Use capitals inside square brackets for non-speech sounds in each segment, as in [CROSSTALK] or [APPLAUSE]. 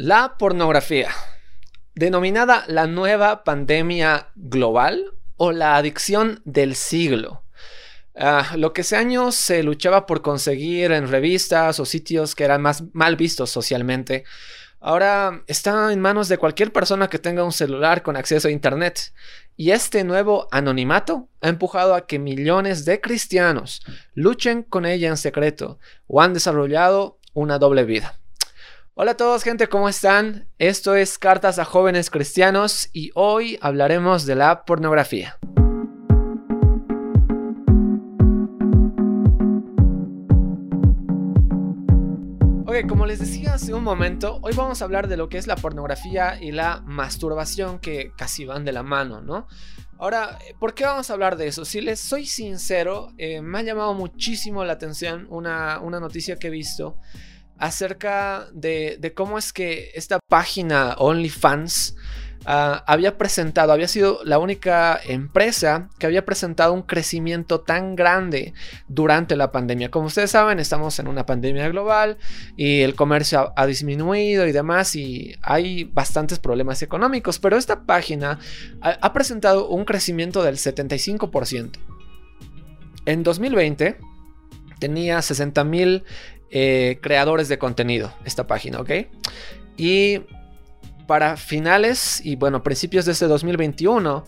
La pornografía, denominada la nueva pandemia global o la adicción del siglo. Ah, lo que hace años se luchaba por conseguir en revistas o sitios que eran más mal vistos socialmente, ahora está en manos de cualquier persona que tenga un celular con acceso a Internet. Y este nuevo anonimato ha empujado a que millones de cristianos luchen con ella en secreto o han desarrollado una doble vida. Hola a todos gente, ¿cómo están? Esto es Cartas a Jóvenes Cristianos y hoy hablaremos de la pornografía. Ok, como les decía hace un momento, hoy vamos a hablar de lo que es la pornografía y la masturbación que casi van de la mano, ¿no? Ahora, ¿por qué vamos a hablar de eso? Si les soy sincero, eh, me ha llamado muchísimo la atención una, una noticia que he visto acerca de, cómo es que esta página OnlyFans ah, había presentado, había sido la única empresa que había presentado un crecimiento tan grande durante la pandemia. Como ustedes saben, estamos en una pandemia global y el comercio ha, disminuido y demás y hay bastantes problemas económicos, pero esta página ha, ha presentado un crecimiento del 75%. En 2020 tenía 60 mil eh, creadores de contenido, esta página, ¿ok? Y para finales y bueno, principios de este 2021,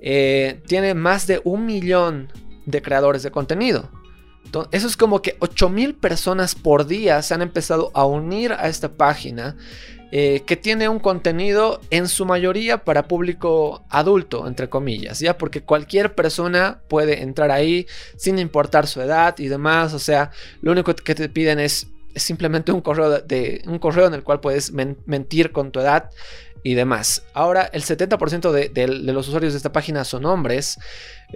eh, tiene más de un millón de creadores de contenido. eso es como que 8000 personas por día se han empezado a unir a esta página eh, que tiene un contenido en su mayoría para público adulto, entre comillas, ¿ya? Porque cualquier persona puede entrar ahí sin importar su edad y demás, o sea, lo único que te piden es, simplemente un correo, de, un correo en el cual puedes mentir con tu edad y demás. Ahora, el 70% de, los usuarios de esta página son hombres,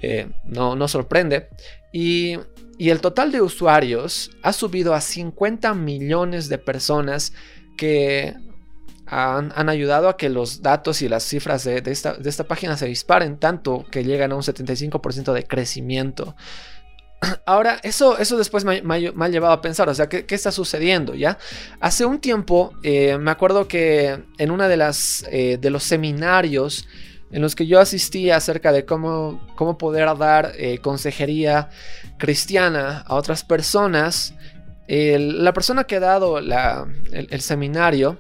eh, no, no sorprende, y y el total de usuarios ha subido a 50 millones de personas que han, ayudado a que los datos y las cifras de, esta, página se disparen tanto que llegan a un 75% de crecimiento. [CLEARS THROAT] Ahora, eso, eso después me, ha llevado a pensar, o sea, ¿qué, está sucediendo? ¿Ya? Hace un tiempo, eh, me acuerdo que en una de eh, de los seminarios en los que yo asistí acerca de cómo, cómo poder dar eh, consejería cristiana a otras personas, la persona que ha dado el seminario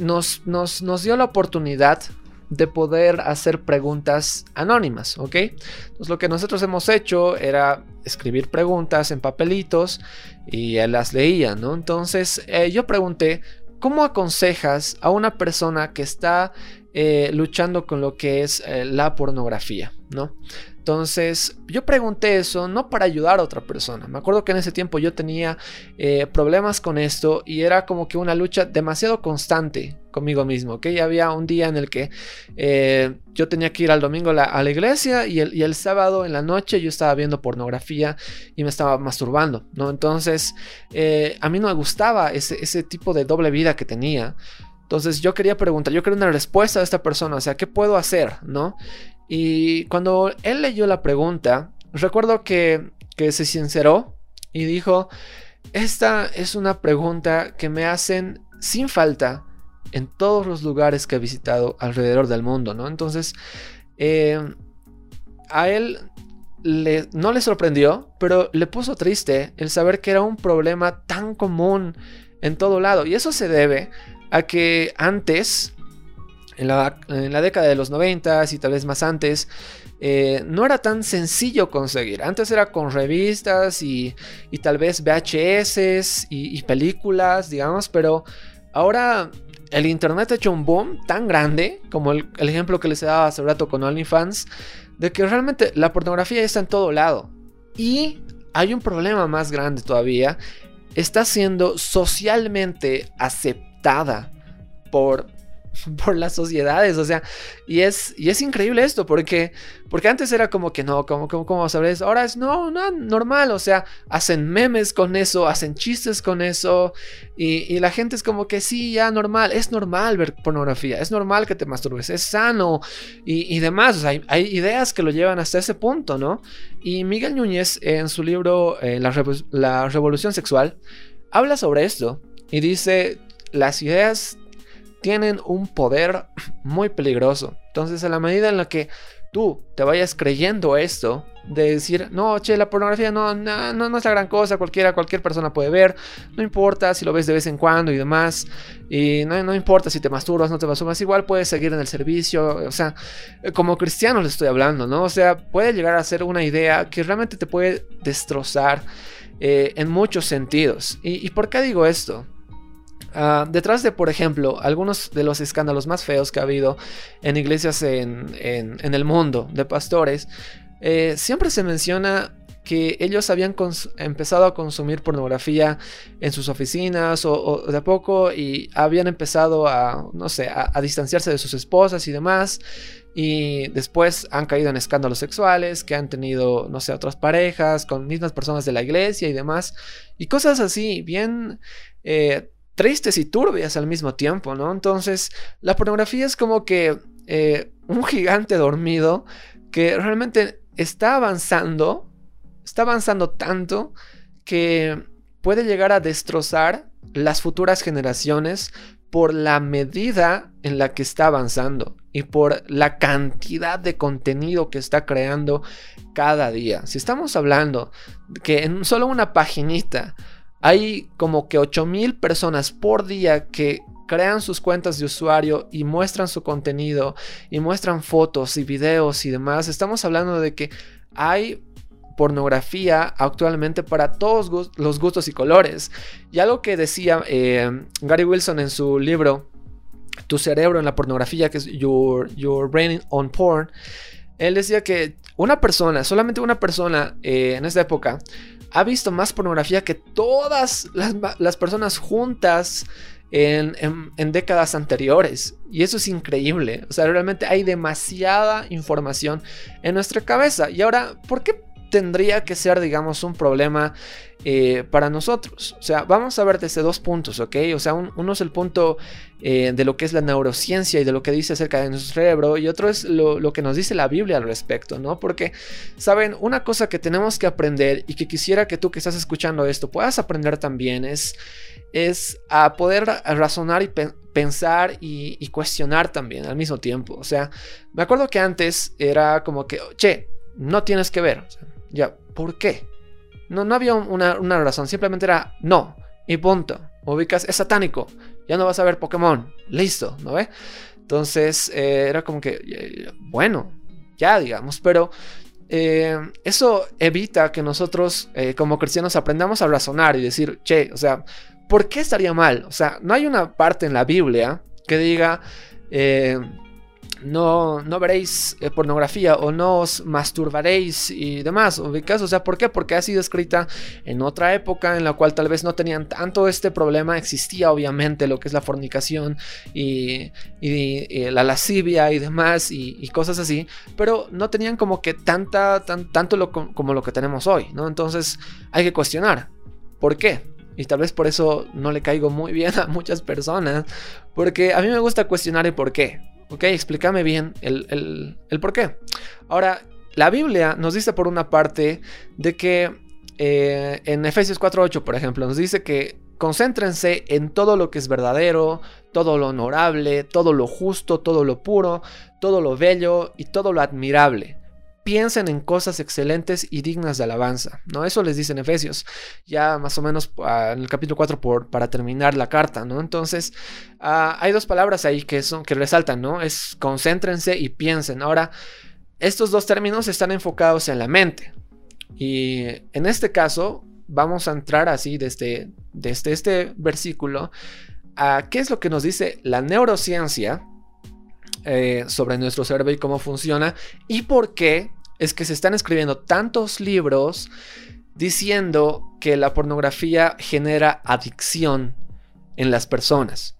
nos, nos, dio la oportunidad de poder hacer preguntas anónimas, ¿ok? Entonces lo que nosotros hemos hecho era escribir preguntas en papelitos y él las leía, ¿no? Entonces eh, yo pregunté, ¿cómo aconsejas a una persona que está eh, luchando con lo que es eh, la pornografía, ¿no? Entonces, yo pregunté eso no para ayudar a otra persona. Me acuerdo que en ese tiempo yo tenía eh, problemas con esto y era como que una lucha demasiado constante conmigo mismo. Que había un día en el que eh, yo tenía que ir al domingo a la, iglesia y el, sábado en la noche yo estaba viendo pornografía y me estaba masturbando, ¿no? Entonces, eh, a mí no me gustaba ese, ese tipo de doble vida que tenía. Entonces yo quería preguntar, yo quería una respuesta de esta persona, o sea, ¿qué puedo hacer? ¿No? Y cuando él leyó la pregunta, recuerdo que, se sinceró y dijo, esta es una pregunta que me hacen sin falta en todos los lugares que he visitado alrededor del mundo, ¿no? Entonces, eh, a él no le sorprendió, pero le puso triste el saber que era un problema tan común en todo lado. Y eso se debe a que antes en la, década de los 90 y tal vez más antes, eh, no era tan sencillo conseguir. Antes era con revistas y, tal vez VHS y, películas, digamos, pero ahora el Internet ha hecho un boom tan grande, como el, ejemplo que les he dado hace rato con OnlyFans, de que realmente la pornografía está en todo lado. Y hay un problema más grande todavía, está siendo socialmente aceptada por [LAUGHS] por las sociedades, o sea, y es, y es increíble esto, porque, porque antes era como que no, como, como, ¿cómo vas a ver eso? Ahora es no, no, normal, o sea, hacen memes con eso, hacen chistes con eso, y, la gente es como que sí, ya normal, es normal ver pornografía, es normal que te masturbes, es sano, y, demás, o sea, hay, ideas que lo llevan hasta ese punto, ¿no? Y Miguel Núñez, en su libro eh, la Revolución Sexual, habla sobre esto, y dice las ideas tienen un poder muy peligroso. Entonces, a la medida en la que tú te vayas creyendo esto, de decir, no, che, la pornografía no, no, no, es la gran cosa, cualquiera, cualquier persona puede ver, no importa si lo ves de vez en cuando y demás, y no, no importa si te masturbas, no te masturbas, igual puedes seguir en el servicio, o sea, como cristiano le estoy hablando, ¿no? O sea, puede llegar a ser una idea que realmente te puede destrozar eh, en muchos sentidos. ¿Y, por qué digo esto? Ah, detrás de, por ejemplo, algunos de los escándalos más feos que ha habido en iglesias en, en el mundo de pastores, eh, siempre se menciona que ellos habían empezado a consumir pornografía en sus oficinas o, de a poco y habían empezado a, no sé, a, distanciarse de sus esposas y demás. Y después han caído en escándalos sexuales, que han tenido, no sé, otras parejas con mismas personas de la iglesia y demás. Y cosas así, bien eh, tristes y turbias al mismo tiempo, ¿no? Entonces, la pornografía es como que eh, un gigante dormido que realmente está avanzando, está avanzando tanto que puede llegar a destrozar las futuras generaciones por la medida en la que está avanzando y por la cantidad de contenido que está creando cada día. Si estamos hablando que en solo una paginita hay como que 8000 personas por día que crean sus cuentas de usuario y muestran su contenido y muestran fotos y videos y demás, estamos hablando de que hay pornografía actualmente para todos los gustos y colores. Y algo que decía eh, Gary Wilson en su libro Tu cerebro en la pornografía, que es Your, Your Brain on Porn, él decía que una persona, solamente una persona eh, en esta época, ha visto más pornografía que todas las, personas juntas en, décadas anteriores. Y eso es increíble. O sea, realmente hay demasiada información en nuestra cabeza. Y ahora, ¿por qué tendría que ser, digamos, un problema eh, para nosotros. O sea, vamos a ver desde dos puntos, ¿ok? O sea, uno es el punto eh, de lo que es la neurociencia y de lo que dice acerca de nuestro cerebro, y otro es lo, que nos dice la Biblia al respecto, ¿no? Porque, ¿saben? Una cosa que tenemos que aprender y que quisiera que tú que estás escuchando esto puedas aprender también es, es a poder razonar y pensar y, cuestionar también al mismo tiempo. O sea, me acuerdo que antes era como que, che, no tienes que ver. Ya, ¿por qué? No, no había una, razón, simplemente era no. Y punto. Ubicas, es satánico. Ya no vas a ver Pokémon. Listo, ¿no ve? Entonces eh, era como que, bueno, ya digamos, pero eh, eso evita que nosotros eh, como cristianos aprendamos a razonar y decir, che, o sea, ¿por qué estaría mal? O sea, no hay una parte en la Biblia que diga, no, no veréis eh, pornografía o no os masturbaréis y demás, O sea, ¿por qué? Porque ha sido escrita en otra época en la cual tal vez no tenían tanto este problema, existía obviamente lo que es la fornicación y, la lascivia y demás y, cosas así, pero no tenían como que tanta, tanto lo, como lo que tenemos hoy, ¿no? Entonces hay que cuestionar, ¿por qué? Y tal vez por eso no le caigo muy bien a muchas personas. Porque a mí me gusta cuestionar el por qué. Ok, explícame bien el, por qué. Ahora, la Biblia nos dice por una parte de que eh, en Efesios 4.8, por ejemplo, nos dice que concéntrense en todo lo que es verdadero, todo lo honorable, todo lo justo, todo lo puro, todo lo bello y todo lo admirable piensen en cosas excelentes y dignas de alabanza, ¿no? Eso les dice en Efesios, ya más o menos ah, en el capítulo 4 por, para terminar la carta, ¿no? Entonces, ah, hay dos palabras ahí que, son, que resaltan, ¿no? Es concéntrense y piensen. Ahora, estos dos términos están enfocados en la mente. Y en este caso, vamos a entrar así desde, desde este versículo a qué es lo que nos dice la neurociencia eh, sobre nuestro cerebro y cómo funciona y por qué es que se están escribiendo tantos libros diciendo que la pornografía genera adicción en las personas.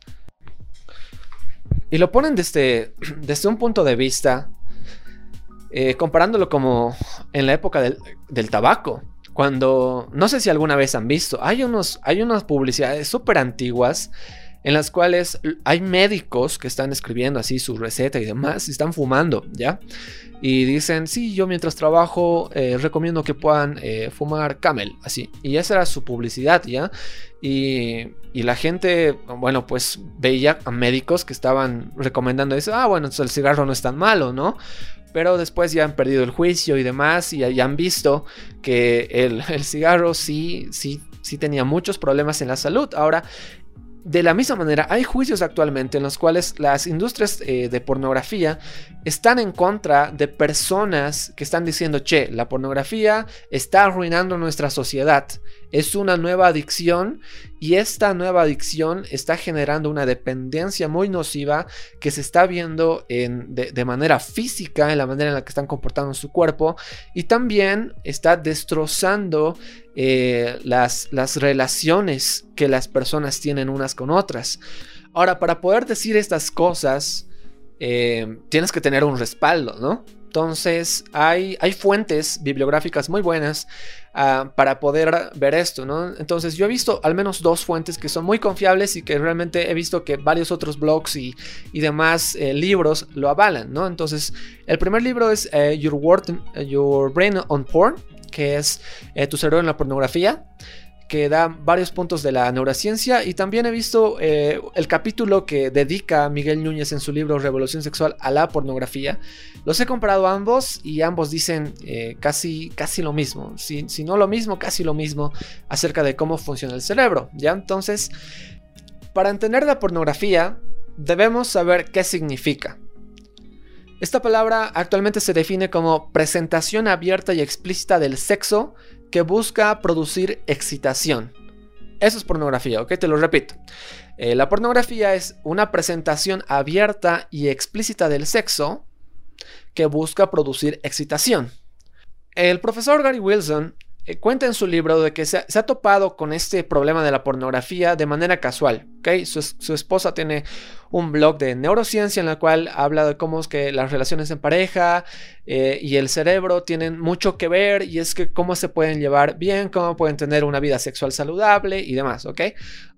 Y lo ponen desde, [CLEARS THROAT] desde un punto de vista, eh, comparándolo como en la época del, tabaco. Cuando, no sé si alguna vez han visto, hay, unos, hay unas publicidades súper antiguas en las cuales hay médicos que están escribiendo así su receta y demás y están fumando, ¿ya? Y dicen, sí, yo mientras trabajo eh, recomiendo que puedan eh, fumar camel, así. Y esa era su publicidad, ¿ya? Y, y, la gente, bueno, pues veía a médicos que estaban recomendando eso, ah, bueno, el cigarro no es tan malo, ¿no? Pero después ya han perdido el juicio y demás y ya han visto que el, el cigarro sí, sí sí tenía muchos problemas en la salud. Ahora, de la misma manera, hay juicios actualmente en los cuales las industrias eh, de pornografía están en contra de personas que están diciendo, che, la pornografía está arruinando nuestra sociedad, es una nueva adicción y esta nueva adicción está generando una dependencia muy nociva que se está viendo de, manera física, en la manera en la que están comportando su cuerpo y también está destrozando eh, las, las relaciones que las personas tienen unas con otras. Ahora, para poder decir estas cosas, eh, tienes que tener un respaldo, ¿no? Entonces, hay, hay fuentes bibliográficas muy buenas ah, para poder ver esto, ¿no? Entonces, yo he visto al menos dos fuentes que son muy confiables y que realmente he visto que varios otros blogs y, demás eh, libros lo avalan, ¿no? Entonces, el primer libro es eh, Your, Your Brain on Porn, que es eh, Tu cerebro en la pornografía que da varios puntos de la neurociencia y también he visto eh, el capítulo que dedica Miguel Núñez en su libro Revolución Sexual a la pornografía. Los he comprado ambos y ambos dicen eh, casi, casi lo mismo, si, si, no lo mismo, casi lo mismo acerca de cómo funciona el cerebro. ¿ya? Entonces, para entender la pornografía debemos saber qué significa. Esta palabra actualmente se define como presentación abierta y explícita del sexo que busca producir excitación. Eso es pornografía, ¿ok? Te lo repito. Eh, la pornografía es una presentación abierta y explícita del sexo que busca producir excitación. El profesor Gary Wilson eh, cuenta en su libro de que se ha, topado con este problema de la pornografía de manera casual. ¿Okay? Su, esposa tiene un blog de neurociencia en la cual habla de cómo es que las relaciones en pareja eh, y el cerebro tienen mucho que ver y es que cómo se pueden llevar bien, cómo pueden tener una vida sexual saludable y demás. ¿ok?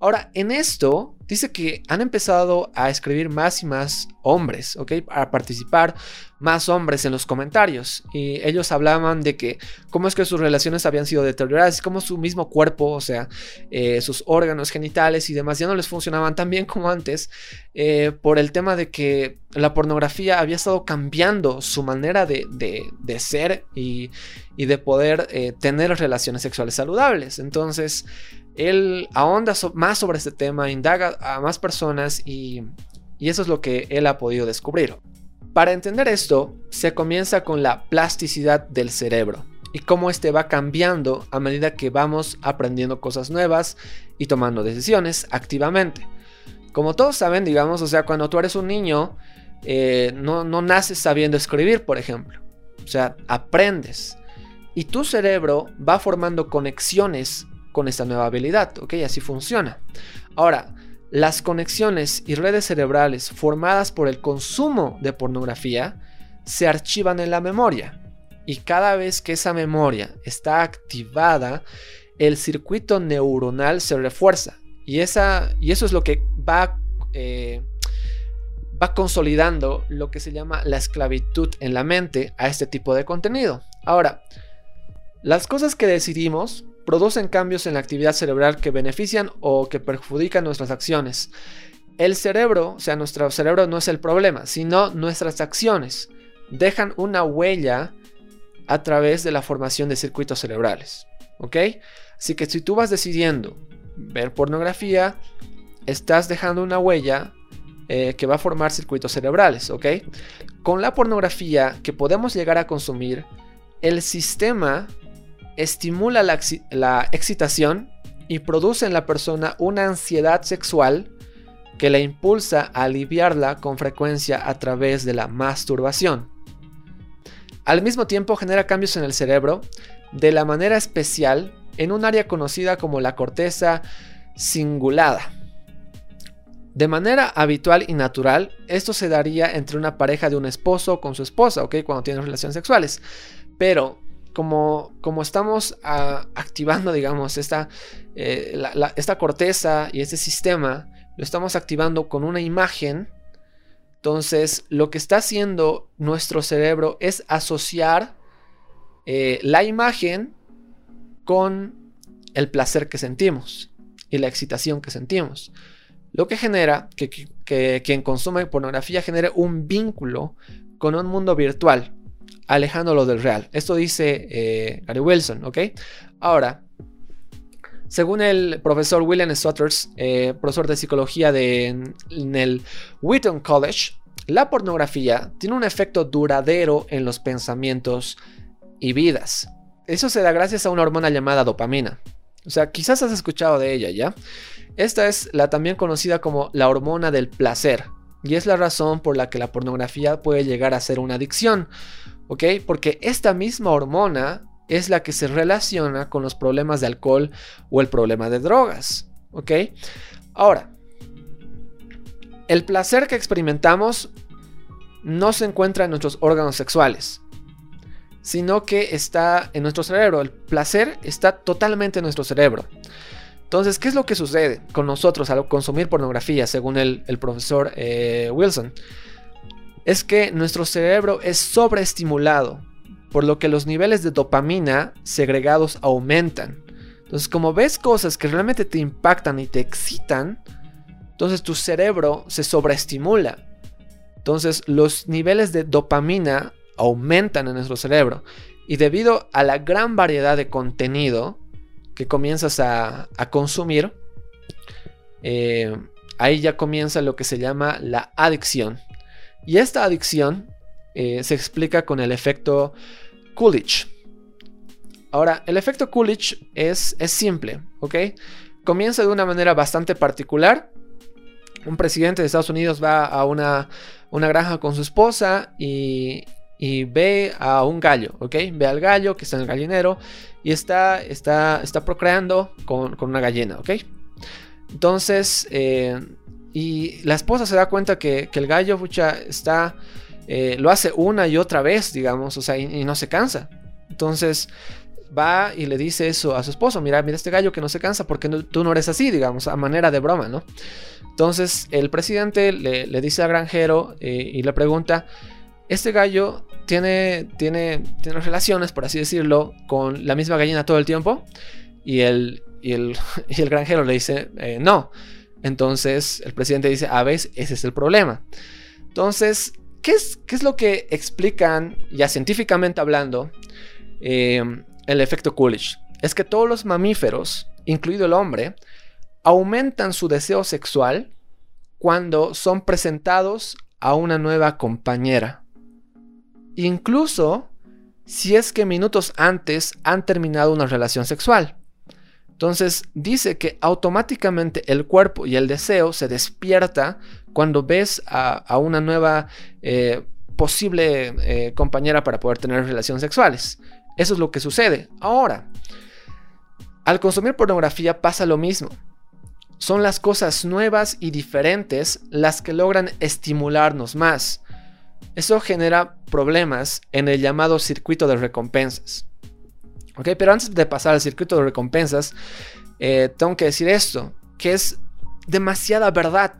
Ahora, en esto dice que han empezado a escribir más y más hombres, ¿ok? A participar más hombres en los comentarios. Y ellos hablaban de que cómo es que sus relaciones habían sido deterioradas, cómo su mismo cuerpo, o sea, eh, sus órganos genitales y demás ya no les funcionaban tan bien como antes eh, por el tema de que la pornografía había estado cambiando su manera de, ser y, de poder eh, tener relaciones sexuales saludables. Entonces, él ahonda más sobre este tema, indaga a más personas y, eso es lo que él ha podido descubrir. Para entender esto, se comienza con la plasticidad del cerebro y cómo este va cambiando a medida que vamos aprendiendo cosas nuevas y tomando decisiones activamente. Como todos saben, digamos, o sea, cuando tú eres un niño, eh, no, no naces sabiendo escribir, por ejemplo. O sea, aprendes. Y tu cerebro va formando conexiones con esta nueva habilidad, ¿ok? Así funciona. Ahora, las conexiones y redes cerebrales formadas por el consumo de pornografía se archivan en la memoria. Y cada vez que esa memoria está activada, el circuito neuronal se refuerza. Y, esa, y eso es lo que va, eh, va consolidando lo que se llama la esclavitud en la mente a este tipo de contenido. Ahora, las cosas que decidimos producen cambios en la actividad cerebral que benefician o que perjudican nuestras acciones. El cerebro, o sea, nuestro cerebro no es el problema, sino nuestras acciones dejan una huella a través de la formación de circuitos cerebrales. ¿Ok? Así que si tú vas decidiendo ver pornografía, estás dejando una huella eh, que va a formar circuitos cerebrales. ¿Ok? Con la pornografía que podemos llegar a consumir, el sistema estimula la, excitación y produce en la persona una ansiedad sexual que la impulsa a aliviarla con frecuencia a través de la masturbación. Al mismo tiempo genera cambios en el cerebro de la manera especial en un área conocida como la corteza cingulada. De manera habitual y natural, esto se daría entre una pareja de un esposo con su esposa, ¿ok? Cuando tienen relaciones sexuales. Pero como, como estamos ah, activando, digamos, esta, eh, esta corteza y este sistema, lo estamos activando con una imagen. Entonces, lo que está haciendo nuestro cerebro es asociar eh, la imagen con el placer que sentimos y la excitación que sentimos. Lo que genera que, quien consume pornografía genere un vínculo con un mundo virtual, alejándolo del real. Esto dice eh, Gary Wilson, ¿ok? Ahora, según el profesor William Sutters, eh, profesor de psicología de, en el Wheaton College, la pornografía tiene un efecto duradero en los pensamientos y vidas. Eso se da gracias a una hormona llamada dopamina. O sea, quizás has escuchado de ella, ¿ya? Esta es la también conocida como la hormona del placer. Y es la razón por la que la pornografía puede llegar a ser una adicción. ¿Ok? Porque esta misma hormona es la que se relaciona con los problemas de alcohol o el problema de drogas. ¿Ok? Ahora, el placer que experimentamos no se encuentra en nuestros órganos sexuales sino que está en nuestro cerebro. El placer está totalmente en nuestro cerebro. Entonces, ¿qué es lo que sucede con nosotros al consumir pornografía, según el, profesor eh, Wilson? Es que nuestro cerebro es sobreestimulado, por lo que los niveles de dopamina segregados aumentan. Entonces, como ves cosas que realmente te impactan y te excitan, entonces tu cerebro se sobreestimula. Entonces, los niveles de dopamina aumentan en nuestro cerebro. Y debido a la gran variedad de contenido que comienzas a, consumir, eh, ahí ya comienza lo que se llama la adicción. Y esta adicción eh, se explica con el efecto Coolidge. Ahora, el efecto Coolidge es, es simple, ¿ok? Comienza de una manera bastante particular. Un presidente de Estados Unidos va a una, una granja con su esposa y, y ve a un gallo, ¿ok? Ve al gallo que está en el gallinero y está, está, está procreando con, una gallina, ¿ok? Entonces, eh, y la esposa se da cuenta que, el gallo, está, eh, lo hace una y otra vez, digamos, o sea, y, no se cansa. Entonces, va y le dice eso a su esposo, mira, mira este gallo que no se cansa porque tú no eres así, digamos, a manera de broma, ¿no? Entonces el presidente le, dice al granjero eh, y le pregunta, este gallo tiene, tiene, tiene relaciones, por así decirlo, con la misma gallina todo el tiempo. Y el, y el, [LAUGHS] el granjero le dice, eh, no. Entonces el presidente dice, a veces ese es el problema. Entonces, ¿qué es, qué es lo que explican, ya científicamente hablando, em, el efecto Coolidge? Es que todos los mamíferos, incluido el hombre, aumentan su deseo sexual cuando son presentados a una nueva compañera incluso si es que minutos antes han terminado una relación sexual. Entonces dice que automáticamente el cuerpo y el deseo se despierta cuando ves a, una nueva eh, posible eh, compañera para poder tener relaciones sexuales. Eso es lo que sucede. Ahora, al consumir pornografía pasa lo mismo. Son las cosas nuevas y diferentes las que logran estimularnos más. Eso genera problemas en el llamado circuito de recompensas. ¿Ok? Pero antes de pasar al circuito de recompensas, eh, tengo que decir esto, que es demasiada verdad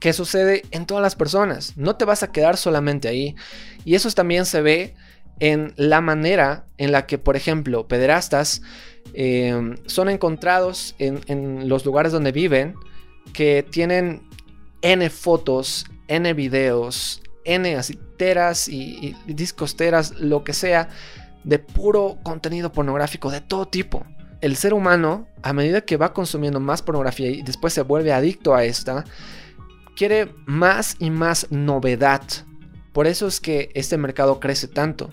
que sucede en todas las personas. No te vas a quedar solamente ahí. Y eso también se ve en la manera en la que, por ejemplo, pederastas eh, son encontrados en, en, los lugares donde viven que tienen N fotos, N videos, N así teras y, y discos teras, lo que sea, de puro contenido pornográfico de todo tipo. El ser humano, a medida que va consumiendo más pornografía y después se vuelve adicto a esta, quiere más y más novedad. Por eso es que este mercado crece tanto.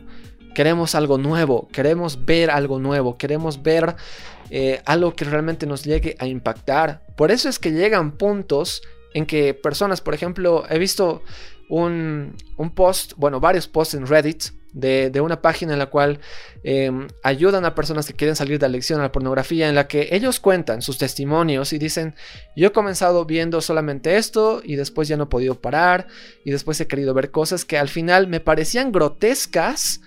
Queremos algo nuevo, queremos ver algo nuevo, queremos ver eh, algo que realmente nos llegue a impactar. Por eso es que llegan puntos en que personas, por ejemplo, he visto un, post, bueno, varios posts en Reddit de, una página en la cual em, ayudan a personas que quieren salir de adicción a la pornografía, en la que ellos cuentan sus testimonios y dicen, yo he comenzado viendo solamente esto y después ya no he podido parar y después he querido ver cosas que al final me parecían grotescas,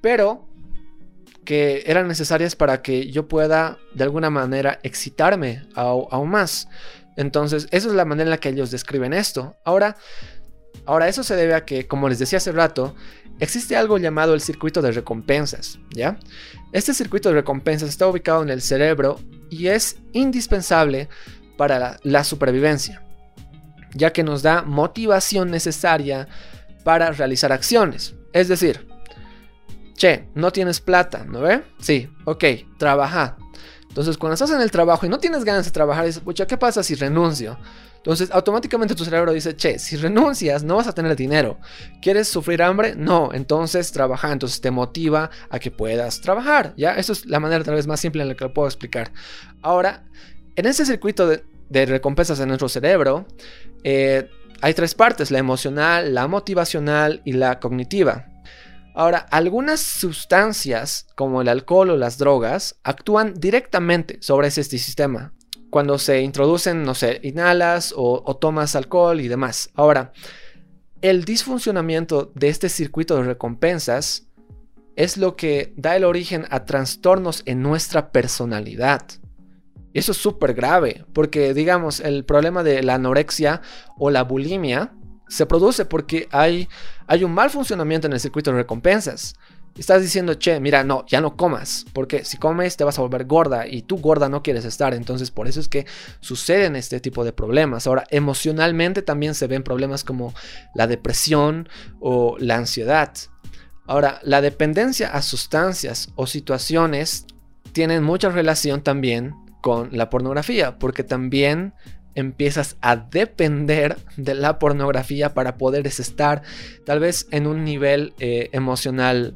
pero que eran necesarias para que yo pueda de alguna manera excitarme aún más. Entonces, esa es la manera en la que ellos describen esto. Ahora, ahora eso se debe a que, como les decía hace rato, existe algo llamado el circuito de recompensas, ¿ya? Este circuito de recompensas está ubicado en el cerebro y es indispensable para la, supervivencia, ya que nos da motivación necesaria para realizar acciones. Es decir, che, no tienes plata, ¿no ve? Sí, ok, trabaja. Entonces, cuando estás en el trabajo y no tienes ganas de trabajar, dices, pucha, ¿qué pasa si renuncio? Entonces, automáticamente tu cerebro dice, che, si renuncias, no vas a tener dinero. ¿Quieres sufrir hambre? No, entonces trabaja. Entonces te motiva a que puedas trabajar, ¿ya? Eso es la manera tal vez más simple en la que lo puedo explicar. Ahora, en ese circuito de, recompensas en nuestro cerebro, eh, hay tres partes, la emocional, la motivacional y la cognitiva. Ahora, algunas sustancias como el alcohol o las drogas actúan directamente sobre ese sistema. Cuando se introducen, no sé, inhalas o, tomas alcohol y demás. Ahora, el disfuncionamiento de este circuito de recompensas es lo que da el origen a trastornos en nuestra personalidad. Eso es súper grave, porque digamos, el problema de la anorexia o la bulimia se produce porque hay, hay un mal funcionamiento en el circuito de recompensas. Estás diciendo, che, mira, no, ya no comas, porque si comes te vas a volver gorda y tú gorda no quieres estar. Entonces, por eso es que suceden este tipo de problemas. Ahora, emocionalmente también se ven problemas como la depresión o la ansiedad. Ahora, la dependencia a sustancias o situaciones tienen mucha relación también con la pornografía, porque también empiezas a depender de la pornografía para poder estar tal vez en un nivel eh, emocional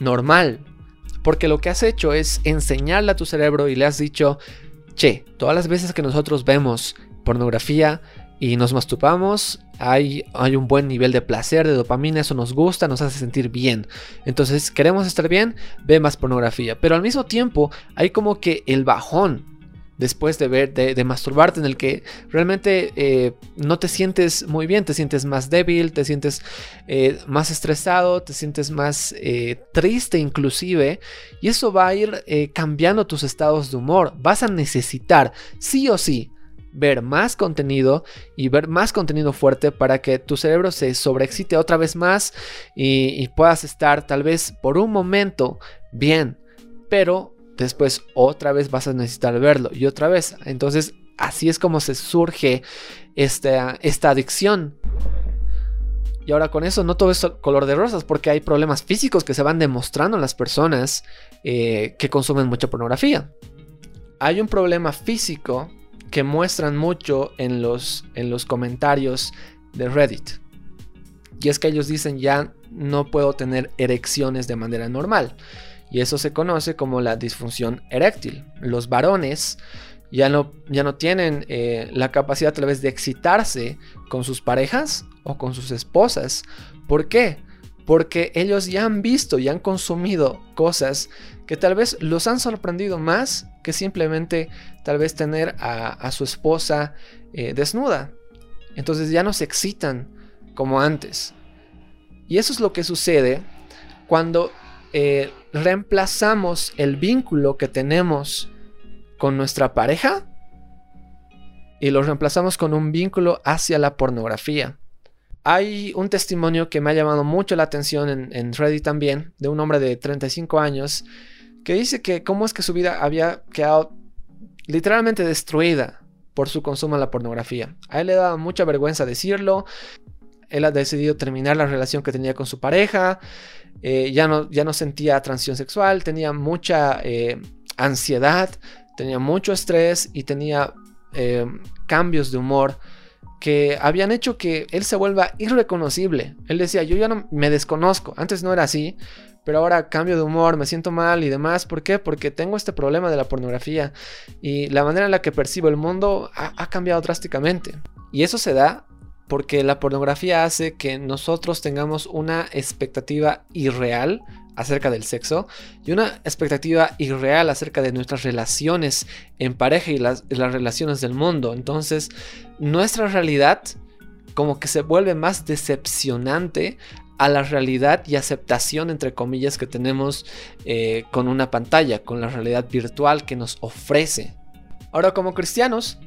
normal. Porque lo que has hecho es enseñarle a tu cerebro y le has dicho, che, todas las veces que nosotros vemos pornografía y nos masturbamos, hay, hay un buen nivel de placer, de dopamina, eso nos gusta, nos hace sentir bien. Entonces, queremos estar bien, ve más pornografía. Pero al mismo tiempo, hay como que el bajón después de ver, de, masturbarte, en el que realmente eh, no te sientes muy bien, te sientes más débil, te sientes eh, más estresado, te sientes más eh, triste inclusive, y eso va a ir cambiando tus estados de humor. Vas a necesitar, sí o sí, ver más contenido y ver más contenido fuerte para que tu cerebro se sobreexcite otra vez más y puedas estar tal vez por un momento bien, pero después otra vez vas a necesitar verlo y otra vez. Entonces así es como se surge esta, esta adicción. Y ahora con eso no todo es color de rosas porque hay problemas físicos que se van demostrando en las personas eh, que consumen mucha pornografía. Hay un problema físico que muestran mucho en los, en los comentarios de Reddit. Y es que ellos dicen ya no puedo tener erecciones de manera normal y eso se conoce como la disfunción eréctil. Los varones ya no, ya no tienen eh, la capacidad tal vez de excitarse con sus parejas o con sus esposas. ¿Por qué? Porque ellos ya han visto y han consumido cosas que tal vez los han sorprendido más que simplemente tal vez tener a, su esposa eh, desnuda. Entonces ya no se excitan como antes. Y eso es lo que sucede cuando eh, reemplazamos el vínculo que tenemos con nuestra pareja y lo reemplazamos con un vínculo hacia la pornografía. Hay un testimonio que me ha llamado mucho la atención en, Reddit también, de un hombre de 35 años, que dice que cómo es que su vida había quedado literalmente destruida por su consumo de la pornografía. A él le daba mucha vergüenza decirlo, él ha decidido terminar la relación que tenía con su pareja, eh, ya, no, ya no sentía transición sexual, tenía mucha eh, ansiedad, tenía mucho estrés y tenía eh, cambios de humor que habían hecho que él se vuelva irreconocible. Él decía, yo ya no me desconozco, antes no era así, pero ahora cambio de humor, me siento mal y demás. ¿Por qué? Porque tengo este problema de la pornografía y la manera en la que percibo el mundo ha cambiado drásticamente. Y eso se da porque la pornografía hace que nosotros tengamos una expectativa irreal acerca del sexo y una expectativa irreal acerca de nuestras relaciones en pareja y las, relaciones del mundo. Entonces, nuestra realidad como que se vuelve más decepcionante a la realidad y aceptación, entre comillas, que tenemos eh, con una pantalla, con la realidad virtual que nos ofrece. Ahora, como cristianos,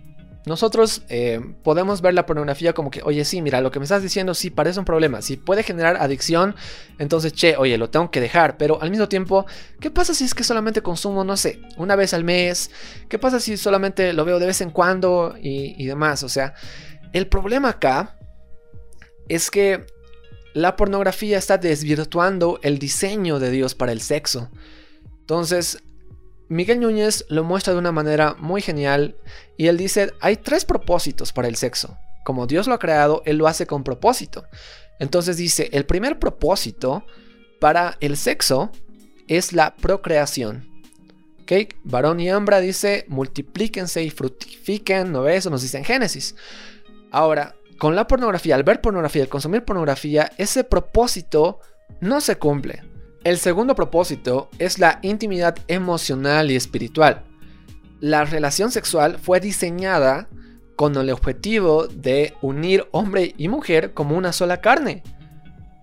nosotros eh, podemos ver la pornografía como que, oye, sí, mira, lo que me estás diciendo sí parece un problema. Si puede generar adicción, entonces, che, oye, lo tengo que dejar. Pero al mismo tiempo, ¿qué pasa si es que solamente consumo, no sé, una vez al mes? ¿Qué pasa si solamente lo veo de vez en cuando y, y demás? O sea, el problema acá es que la pornografía está desvirtuando el diseño de Dios para el sexo. Entonces, Miguel Núñez lo muestra de una manera muy genial y él dice, hay tres propósitos para el sexo. Como Dios lo ha creado, Él lo hace con propósito. Entonces dice, el primer propósito para el sexo es la procreación. ¿Ok? Varón y hembra dice, multiplíquense y fructifiquen, ¿no ves? Eso nos dice en Génesis. Ahora, con la pornografía, al ver pornografía, al consumir pornografía, ese propósito no se cumple. El segundo propósito es la intimidad emocional y espiritual. La relación sexual fue diseñada con el objetivo de unir hombre y mujer como una sola carne.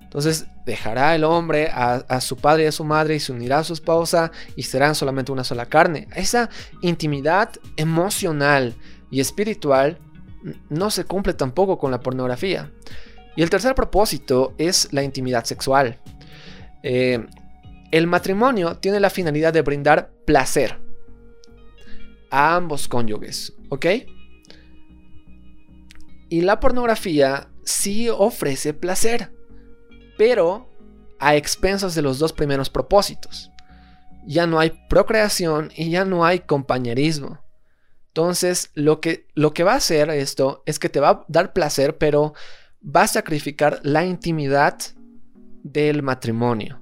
Entonces dejará el hombre a, su padre y a su madre y se unirá a su esposa y serán solamente una sola carne. Esa intimidad emocional y espiritual no se cumple tampoco con la pornografía. Y el tercer propósito es la intimidad sexual. Eh, el matrimonio tiene la finalidad de brindar placer a ambos cónyuges, ¿ok? Y la pornografía sí ofrece placer, pero a expensas de los dos primeros propósitos. Ya no hay procreación y ya no hay compañerismo. Entonces, lo que, lo que va a hacer esto es que te va a dar placer, pero va a sacrificar la intimidad del matrimonio.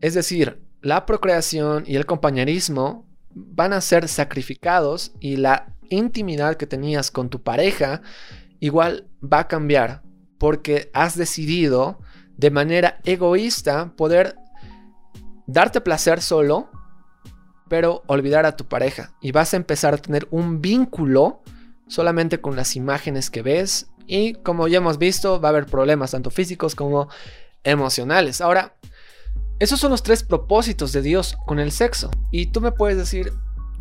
Es decir, la procreación y el compañerismo van a ser sacrificados y la intimidad que tenías con tu pareja igual va a cambiar porque has decidido de manera egoísta poder darte placer solo, pero olvidar a tu pareja y vas a empezar a tener un vínculo solamente con las imágenes que ves y como ya hemos visto va a haber problemas tanto físicos como emocionales. Ahora, esos son los tres propósitos de Dios con el sexo. Y tú me puedes decir,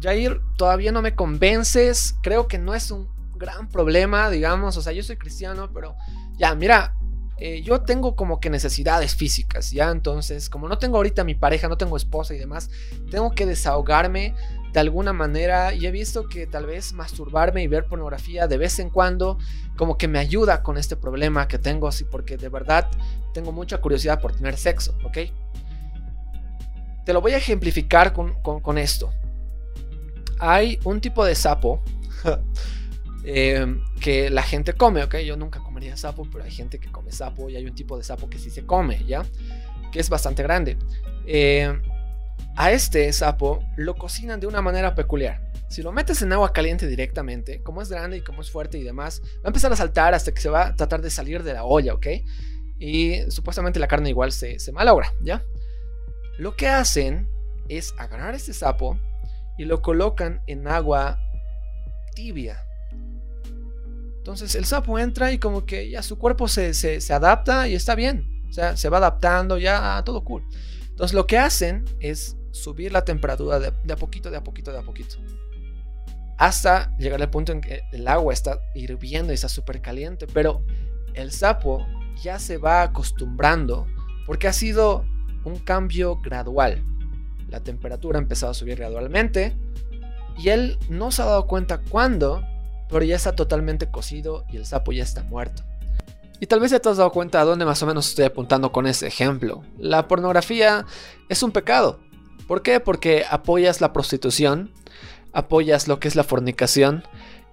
Jair, todavía no me convences, creo que no es un gran problema, digamos, o sea, yo soy cristiano, pero ya, mira, eh, yo tengo como que necesidades físicas, ¿ya? Entonces, como no tengo ahorita mi pareja, no tengo esposa y demás, tengo que desahogarme de alguna manera y he visto que tal vez masturbarme y ver pornografía de vez en cuando como que me ayuda con este problema que tengo, así porque de verdad tengo mucha curiosidad por tener sexo, ¿ok? Te lo voy a ejemplificar con, esto. Hay un tipo de sapo [LAUGHS] eh, que la gente come, ¿ok? Yo nunca comería sapo, pero hay gente que come sapo y hay un tipo de sapo que sí se come, ¿ya? Que es bastante grande. Eh, a este sapo lo cocinan de una manera peculiar. Si lo metes en agua caliente directamente, como es grande y como es fuerte y demás, va a empezar a saltar hasta que se va a tratar de salir de la olla, ¿ok? Y supuestamente la carne igual se, se malogra, ¿ya? Lo que hacen es agarrar este sapo y lo colocan en agua tibia. Entonces el sapo entra y como que ya su cuerpo se, adapta y está bien. O sea, se va adaptando, ya todo cool. Entonces lo que hacen es subir la temperatura de, a poquito, de a poquito, de a poquito. Hasta llegar al punto en que el agua está hirviendo y está súper caliente. Pero el sapo ya se va acostumbrando porque ha sido un cambio gradual. La temperatura ha empezado a subir gradualmente y él no se ha dado cuenta cuándo, pero ya está totalmente cocido y el sapo ya está muerto. Y tal vez ya te has dado cuenta a dónde más o menos estoy apuntando con ese ejemplo. La pornografía es un pecado. ¿Por qué? Porque apoyas la prostitución, apoyas lo que es la fornicación,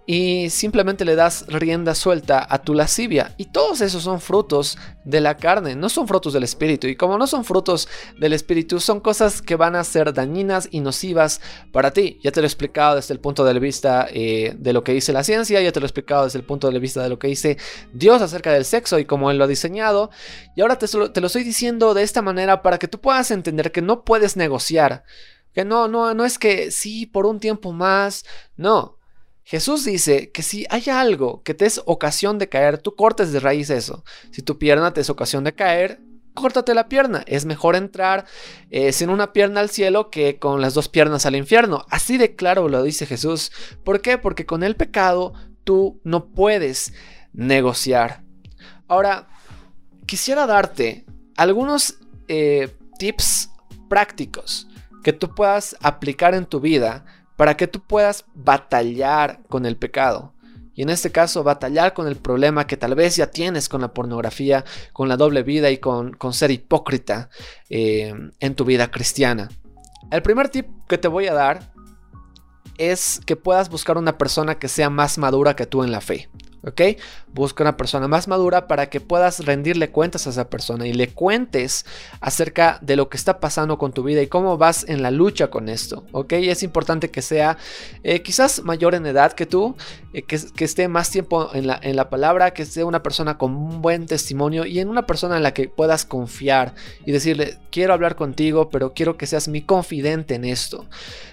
y simplemente le das rienda suelta a tu lascivia. Y todos esos son frutos de la carne, no son frutos del espíritu. Y como no son frutos del espíritu, son cosas que van a ser dañinas y nocivas para ti. Ya te lo he explicado desde el punto de vista eh, de lo que dice la ciencia, ya te lo he explicado desde el punto de vista de lo que dice Dios acerca del sexo y cómo Él lo ha diseñado. Y ahora te, te lo estoy diciendo de esta manera para que tú puedas entender que no puedes negociar. Que no, no, no es que sí, por un tiempo más. No, Jesús dice que si hay algo que te es ocasión de caer, tú cortes de raíz eso. Si tu pierna te es ocasión de caer, córtate la pierna. Es mejor entrar eh, sin una pierna al cielo que con las dos piernas al infierno. Así de claro lo dice Jesús. ¿Por qué? Porque con el pecado tú no puedes negociar. Ahora, quisiera darte algunos eh, tips prácticos que tú puedas aplicar en tu vida para que tú puedas batallar con el pecado. Y en este caso, batallar con el problema que tal vez ya tienes con la pornografía, con la doble vida y con, ser hipócrita eh, en tu vida cristiana. El primer tip que te voy a dar es que puedas buscar una persona que sea más madura que tú en la fe. ¿Ok? Busca una persona más madura para que puedas rendirle cuentas a esa persona y le cuentes acerca de lo que está pasando con tu vida y cómo vas en la lucha con esto, ¿ok? Es importante que sea eh, quizás mayor en edad que tú, eh, que, esté más tiempo en la, en la palabra, que sea una persona con un buen testimonio y en una persona en la que puedas confiar y decirle, quiero hablar contigo, pero quiero que seas mi confidente en esto.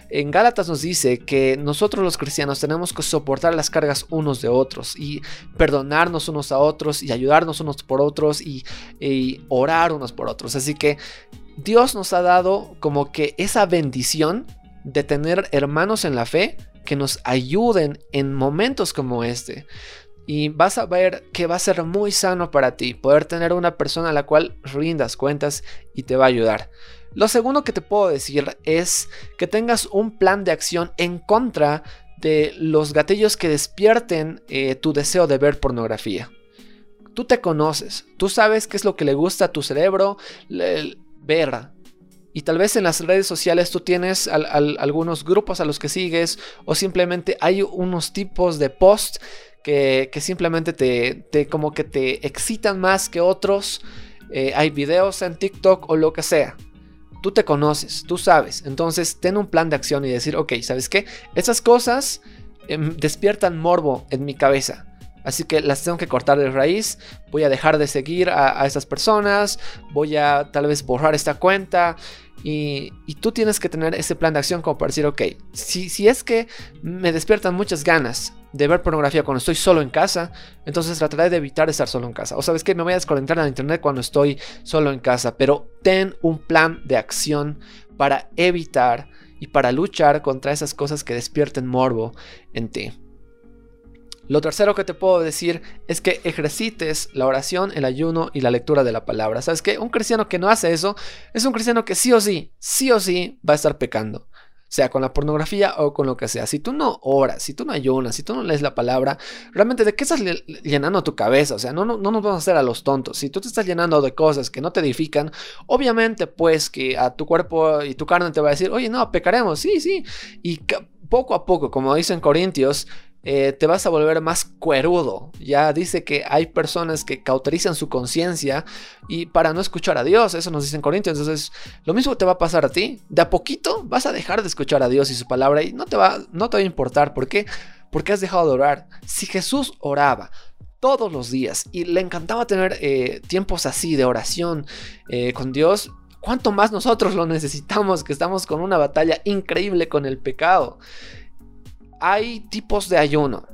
En Gálatas nos dice que nosotros los cristianos tenemos que soportar las cargas unos de otros y perdonarnos unos a otros y ayudarnos unos por otros y, orar unos por otros. Así que Dios nos ha dado como que esa bendición de tener hermanos en la fe que nos ayuden en momentos como este. Y vas a ver que va a ser muy sano para ti poder tener una persona a la cual rindas cuentas y te va a ayudar. Lo segundo que te puedo decir es que tengas un plan de acción en contra de los gatillos que despierten eh, tu deseo de ver pornografía. Tú te conoces, tú sabes qué es lo que le gusta a tu cerebro ver. Y tal vez en las redes sociales tú tienes algunos grupos a los que sigues o simplemente hay unos tipos de post que, simplemente te, como que te excitan más que otros. Eh, hay videos en TikTok o lo que sea. Tú te conoces, tú sabes. Entonces, ten un plan de acción y decir, ok, ¿sabes qué? Esas cosas em, despiertan morbo en mi cabeza. Así que las tengo que cortar de raíz. Voy a dejar de seguir a, esas personas. Voy a tal vez borrar esta cuenta. Y, tú tienes que tener ese plan de acción como para decir, ok, si, si es que me despiertan muchas ganas de ver pornografía cuando estoy solo en casa, entonces trataré de evitar estar solo en casa. O sabes que me voy a desconectar de internet cuando estoy solo en casa, pero ten un plan de acción para evitar y para luchar contra esas cosas que despierten morbo en ti. Lo tercero que te puedo decir es que ejercites la oración, el ayuno y la lectura de la palabra. ¿Sabes que Un cristiano que no hace eso es un cristiano que sí o sí, sí o sí va a estar pecando sea con la pornografía o con lo que sea. Si tú no oras, si tú no ayunas, si tú no lees la palabra, realmente de qué estás llenando tu cabeza? O sea, no, no, no nos vamos a hacer a los tontos. Si tú te estás llenando de cosas que no te edifican, obviamente pues que a tu cuerpo y tu carne te va a decir, oye, no, pecaremos, sí, sí. Y poco a poco, como dicen Corintios, eh, te vas a volver más cuerudo. Ya dice que hay personas que cauterizan su conciencia y para no escuchar a Dios, eso nos dicen Corintios. Entonces, lo mismo te va a pasar a ti. De a poquito vas a dejar de escuchar a Dios y su palabra y no te va, no te va a importar. ¿Por qué? Porque has dejado de orar. Si Jesús oraba todos los días y le encantaba tener eh, tiempos así de oración eh, con Dios, ¿cuánto más nosotros lo necesitamos que estamos con una batalla increíble con el pecado? Hay tipos de ayuno,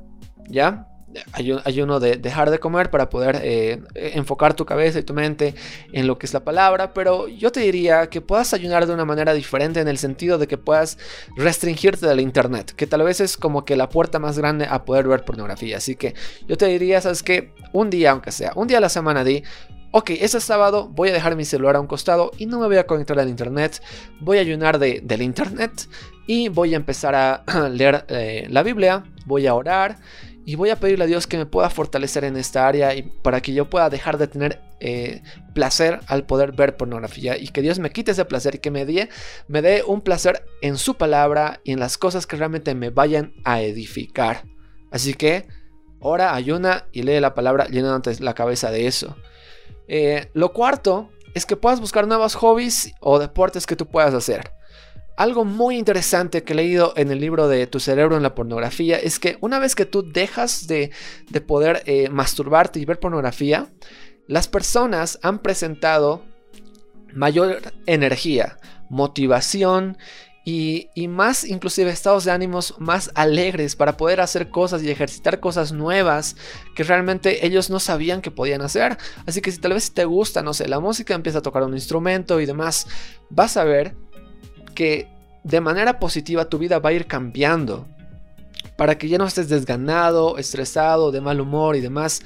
¿ya? ayuno de dejar de comer para poder eh, enfocar tu cabeza y tu mente en lo que es la palabra, pero yo te diría que puedas ayunar de una manera diferente en el sentido de que puedas restringirte del internet, que tal vez es como que la puerta más grande a poder ver pornografía. Así que yo te diría, sabes que un día, aunque sea, un día a la semana di, ok, ese sábado voy a dejar mi celular a un costado y no me voy a conectar al internet, voy a ayunar de, del internet y voy a empezar a [CLEARS THROAT] leer eh, la Biblia, voy a orar y voy a pedirle a Dios que me pueda fortalecer en esta área y para que yo pueda dejar de tener eh, placer al poder ver pornografía y que Dios me quite ese placer y que me dé, me dé un placer en su palabra y en las cosas que realmente me vayan a edificar. Así que ora, ayuna y lee la palabra llenándote la cabeza de eso. Eh, lo cuarto es que puedas buscar nuevos hobbies o deportes que tú puedas hacer. Algo muy interesante que he leído en el libro de Tu cerebro en la pornografía es que una vez que tú dejas de, poder eh, masturbarte y ver pornografía, las personas han presentado mayor energía, motivación y, y, más inclusive estados de ánimos más alegres para poder hacer cosas y ejercitar cosas nuevas que realmente ellos no sabían que podían hacer. Así que si tal vez te gusta, no sé, la música empieza a tocar un instrumento y demás, vas a ver que de manera positiva tu vida va a ir cambiando. para que ya no estés desganado, estresado, de mal humor y demás.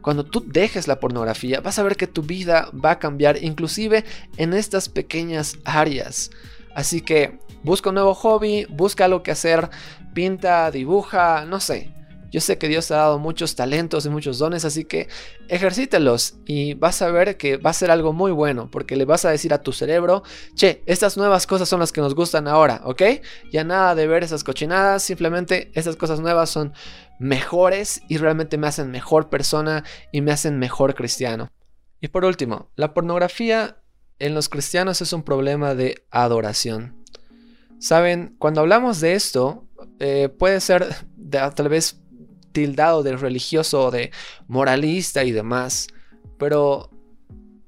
Cuando tú dejes la pornografía, vas a ver que tu vida va a cambiar, inclusive en estas pequeñas áreas. Así que busca un nuevo hobby, busca algo que hacer, pinta, dibuja, no sé. Yo sé que Dios te ha dado muchos talentos y muchos dones, así que ejercítelos y vas a ver que va a ser algo muy bueno, porque le vas a decir a tu cerebro, che, estas nuevas cosas son las que nos gustan ahora, ¿ok? Ya nada de ver esas cochinadas, simplemente estas cosas nuevas son mejores y realmente me hacen mejor persona y me hacen mejor cristiano. Y por último, la pornografía en los cristianos es un problema de adoración. Saben, cuando hablamos de esto, eh, puede ser tal vez tildado de religioso, de moralista y demás. Pero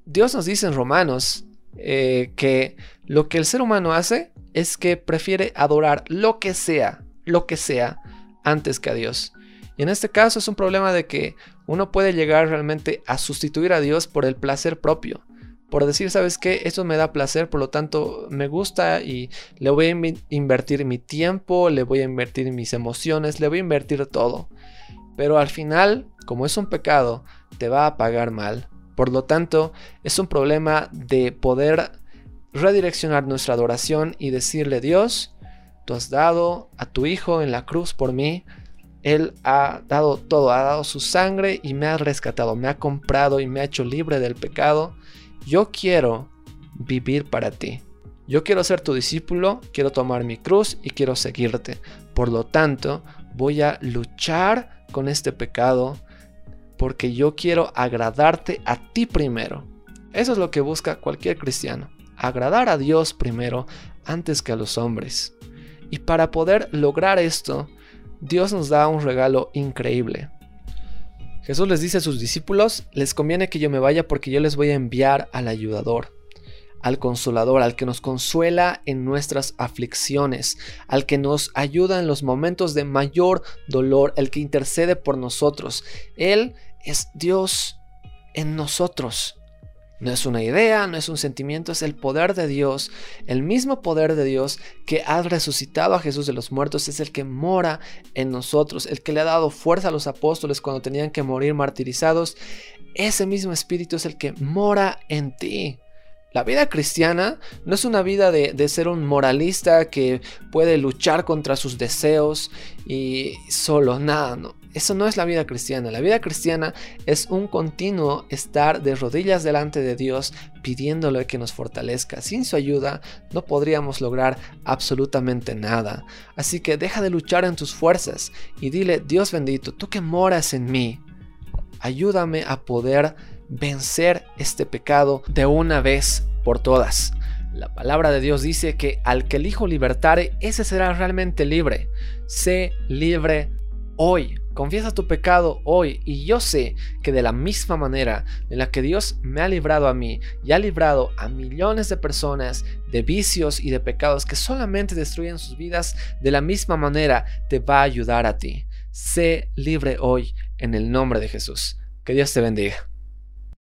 Dios nos dice en Romanos eh, que lo que el ser humano hace es que prefiere adorar lo que sea, lo que sea, antes que a Dios. Y en este caso es un problema de que uno puede llegar realmente a sustituir a Dios por el placer propio. Por decir, ¿sabes qué? Esto me da placer, por lo tanto me gusta y le voy a invertir mi tiempo, le voy a invertir mis emociones, le voy a invertir todo. Pero al final, como es un pecado, te va a pagar mal. Por lo tanto, es un problema de poder redireccionar nuestra adoración y decirle, Dios, tú has dado a tu Hijo en la cruz por mí. Él ha dado todo, ha dado su sangre y me ha rescatado, me ha comprado y me ha hecho libre del pecado. Yo quiero vivir para ti. Yo quiero ser tu discípulo, quiero tomar mi cruz y quiero seguirte. Por lo tanto, voy a luchar con este pecado porque yo quiero agradarte a ti primero. Eso es lo que busca cualquier cristiano, agradar a Dios primero antes que a los hombres. Y para poder lograr esto, Dios nos da un regalo increíble. Jesús les dice a sus discípulos, les conviene que yo me vaya porque yo les voy a enviar al ayudador al consolador, al que nos consuela en nuestras aflicciones, al que nos ayuda en los momentos de mayor dolor, el que intercede por nosotros. Él es Dios en nosotros. No es una idea, no es un sentimiento, es el poder de Dios. El mismo poder de Dios que ha resucitado a Jesús de los muertos es el que mora en nosotros, el que le ha dado fuerza a los apóstoles cuando tenían que morir martirizados. Ese mismo espíritu es el que mora en ti. La vida cristiana no es una vida de, ser un moralista que puede luchar contra sus deseos y solo, nada, no. Eso no es la vida cristiana. La vida cristiana es un continuo estar de rodillas delante de Dios pidiéndole que nos fortalezca. Sin su ayuda no podríamos lograr absolutamente nada. Así que deja de luchar en tus fuerzas y dile, Dios bendito, tú que moras en mí, ayúdame a poder vencer este pecado de una vez por todas. La palabra de Dios dice que al que el Hijo libertare, ese será realmente libre. Sé libre hoy. Confiesa tu pecado hoy y yo sé que de la misma manera en la que Dios me ha librado a mí y ha librado a millones de personas de vicios y de pecados que solamente destruyen sus vidas, de la misma manera te va a ayudar a ti. Sé libre hoy en el nombre de Jesús. Que Dios te bendiga.